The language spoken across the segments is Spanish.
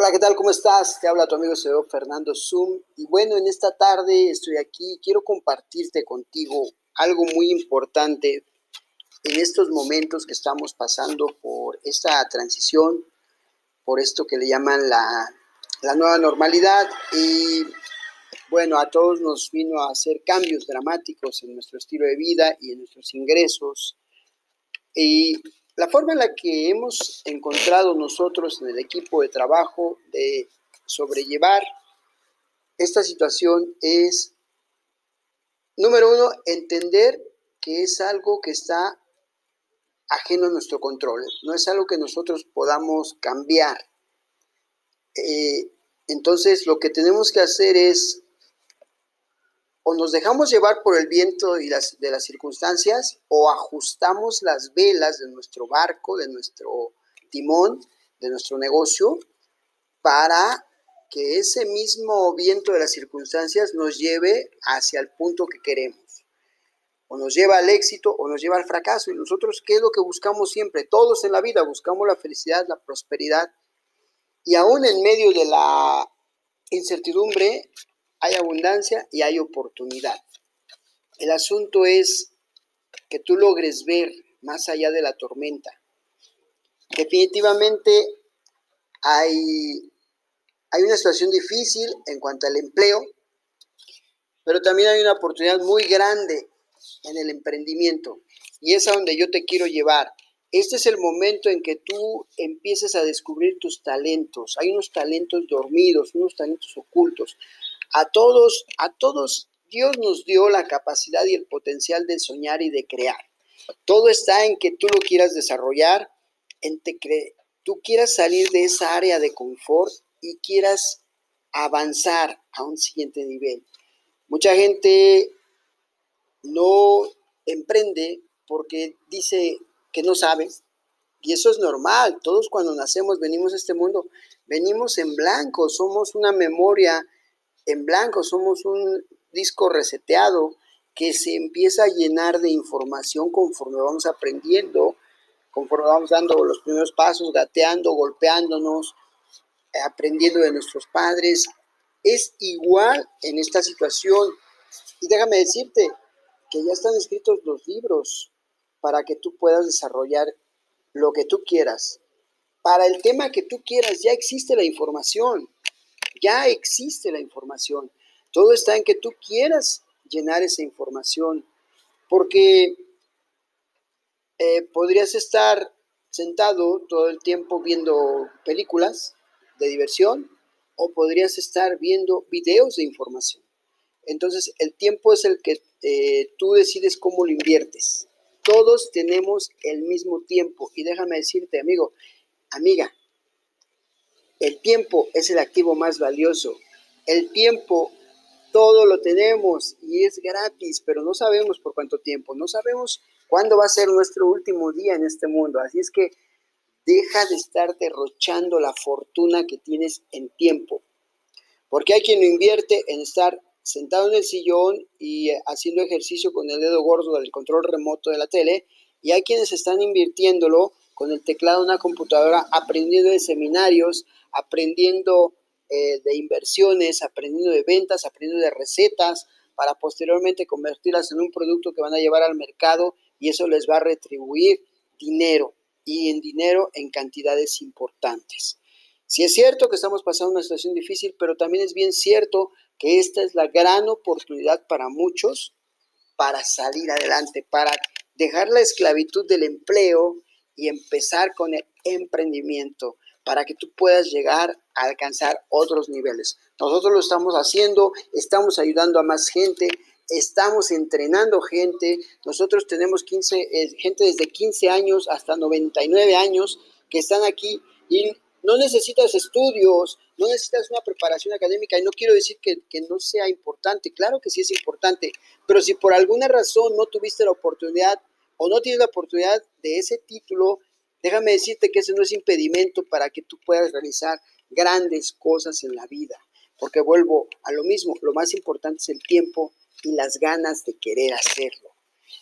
Hola, ¿qué tal? ¿Cómo estás? Te habla tu amigo CEO Fernando Zoom. Y bueno, en esta tarde estoy aquí. Quiero compartirte contigo algo muy importante en estos momentos que estamos pasando por esta transición, por esto que le llaman la, la nueva normalidad. Y bueno, a todos nos vino a hacer cambios dramáticos en nuestro estilo de vida y en nuestros ingresos. Y la forma en la que hemos encontrado nosotros en el equipo de trabajo de sobrellevar esta situación es, número uno, entender que es algo que está ajeno a nuestro control, no es algo que nosotros podamos cambiar. Eh, entonces, lo que tenemos que hacer es o nos dejamos llevar por el viento y las, de las circunstancias o ajustamos las velas de nuestro barco, de nuestro timón, de nuestro negocio, para que ese mismo viento de las circunstancias nos lleve hacia el punto que queremos. O nos lleva al éxito o nos lleva al fracaso. Y nosotros, ¿qué es lo que buscamos siempre? Todos en la vida buscamos la felicidad, la prosperidad. Y aún en medio de la incertidumbre, hay abundancia y hay oportunidad. El asunto es que tú logres ver más allá de la tormenta. Definitivamente hay, hay una situación difícil en cuanto al empleo, pero también hay una oportunidad muy grande en el emprendimiento y es a donde yo te quiero llevar. Este es el momento en que tú empieces a descubrir tus talentos. Hay unos talentos dormidos, unos talentos ocultos. A todos, a todos Dios nos dio la capacidad y el potencial de soñar y de crear. Todo está en que tú lo quieras desarrollar, en que tú quieras salir de esa área de confort y quieras avanzar a un siguiente nivel. Mucha gente no emprende porque dice que no sabe, y eso es normal. Todos cuando nacemos venimos a este mundo, venimos en blanco, somos una memoria en blanco, somos un disco reseteado que se empieza a llenar de información conforme vamos aprendiendo, conforme vamos dando los primeros pasos, gateando, golpeándonos, aprendiendo de nuestros padres. Es igual en esta situación. Y déjame decirte que ya están escritos los libros para que tú puedas desarrollar lo que tú quieras. Para el tema que tú quieras ya existe la información ya existe la información. Todo está en que tú quieras llenar esa información, porque eh, podrías estar sentado todo el tiempo viendo películas de diversión o podrías estar viendo videos de información. Entonces, el tiempo es el que eh, tú decides cómo lo inviertes. Todos tenemos el mismo tiempo. Y déjame decirte, amigo, amiga, el tiempo es el activo más valioso. El tiempo todo lo tenemos y es gratis, pero no sabemos por cuánto tiempo, no sabemos cuándo va a ser nuestro último día en este mundo. Así es que deja de estar derrochando la fortuna que tienes en tiempo. Porque hay quien lo invierte en estar sentado en el sillón y haciendo ejercicio con el dedo gordo del control remoto de la tele, y hay quienes están invirtiéndolo con el teclado de una computadora, aprendiendo de seminarios, aprendiendo eh, de inversiones, aprendiendo de ventas, aprendiendo de recetas, para posteriormente convertirlas en un producto que van a llevar al mercado y eso les va a retribuir dinero y en dinero en cantidades importantes. Si es cierto que estamos pasando una situación difícil, pero también es bien cierto que esta es la gran oportunidad para muchos para salir adelante, para dejar la esclavitud del empleo y empezar con el emprendimiento para que tú puedas llegar a alcanzar otros niveles. Nosotros lo estamos haciendo, estamos ayudando a más gente, estamos entrenando gente. Nosotros tenemos 15, eh, gente desde 15 años hasta 99 años que están aquí y no necesitas estudios, no necesitas una preparación académica y no quiero decir que, que, no sea importante, claro que sí es importante, pero si por alguna razón no tuviste la oportunidad o no tienes la oportunidad de ese título, Déjame decirte que ese no es impedimento para que tú puedas realizar grandes cosas en la vida, porque vuelvo a lo mismo, lo más importante es el tiempo y las ganas de querer hacerlo.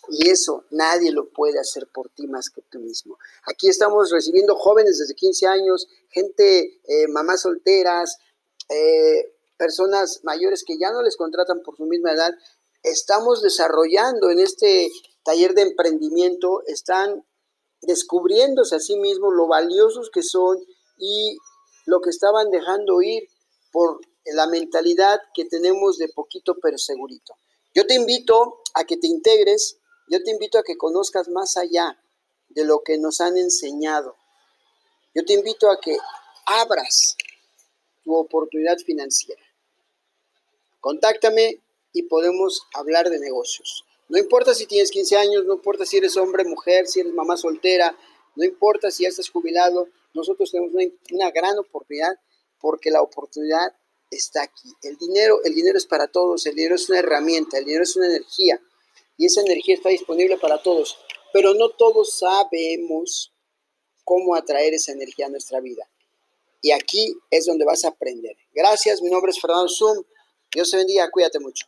Y eso nadie lo puede hacer por ti más que tú mismo. Aquí estamos recibiendo jóvenes desde 15 años, gente, eh, mamás solteras, eh, personas mayores que ya no les contratan por su misma edad. Estamos desarrollando en este taller de emprendimiento, están descubriéndose a sí mismos lo valiosos que son y lo que estaban dejando ir por la mentalidad que tenemos de poquito pero segurito. Yo te invito a que te integres, yo te invito a que conozcas más allá de lo que nos han enseñado. Yo te invito a que abras tu oportunidad financiera. Contáctame y podemos hablar de negocios. No importa si tienes 15 años, no importa si eres hombre, mujer, si eres mamá soltera, no importa si ya estás jubilado, nosotros tenemos una, gran oportunidad porque la oportunidad está aquí. El dinero, el dinero es para todos, el dinero es una herramienta, el dinero es una energía y esa energía está disponible para todos, pero no todos sabemos cómo atraer esa energía a nuestra vida. Y aquí es donde vas a aprender. Gracias, mi nombre es Fernando Zoom. Dios te bendiga, cuídate mucho.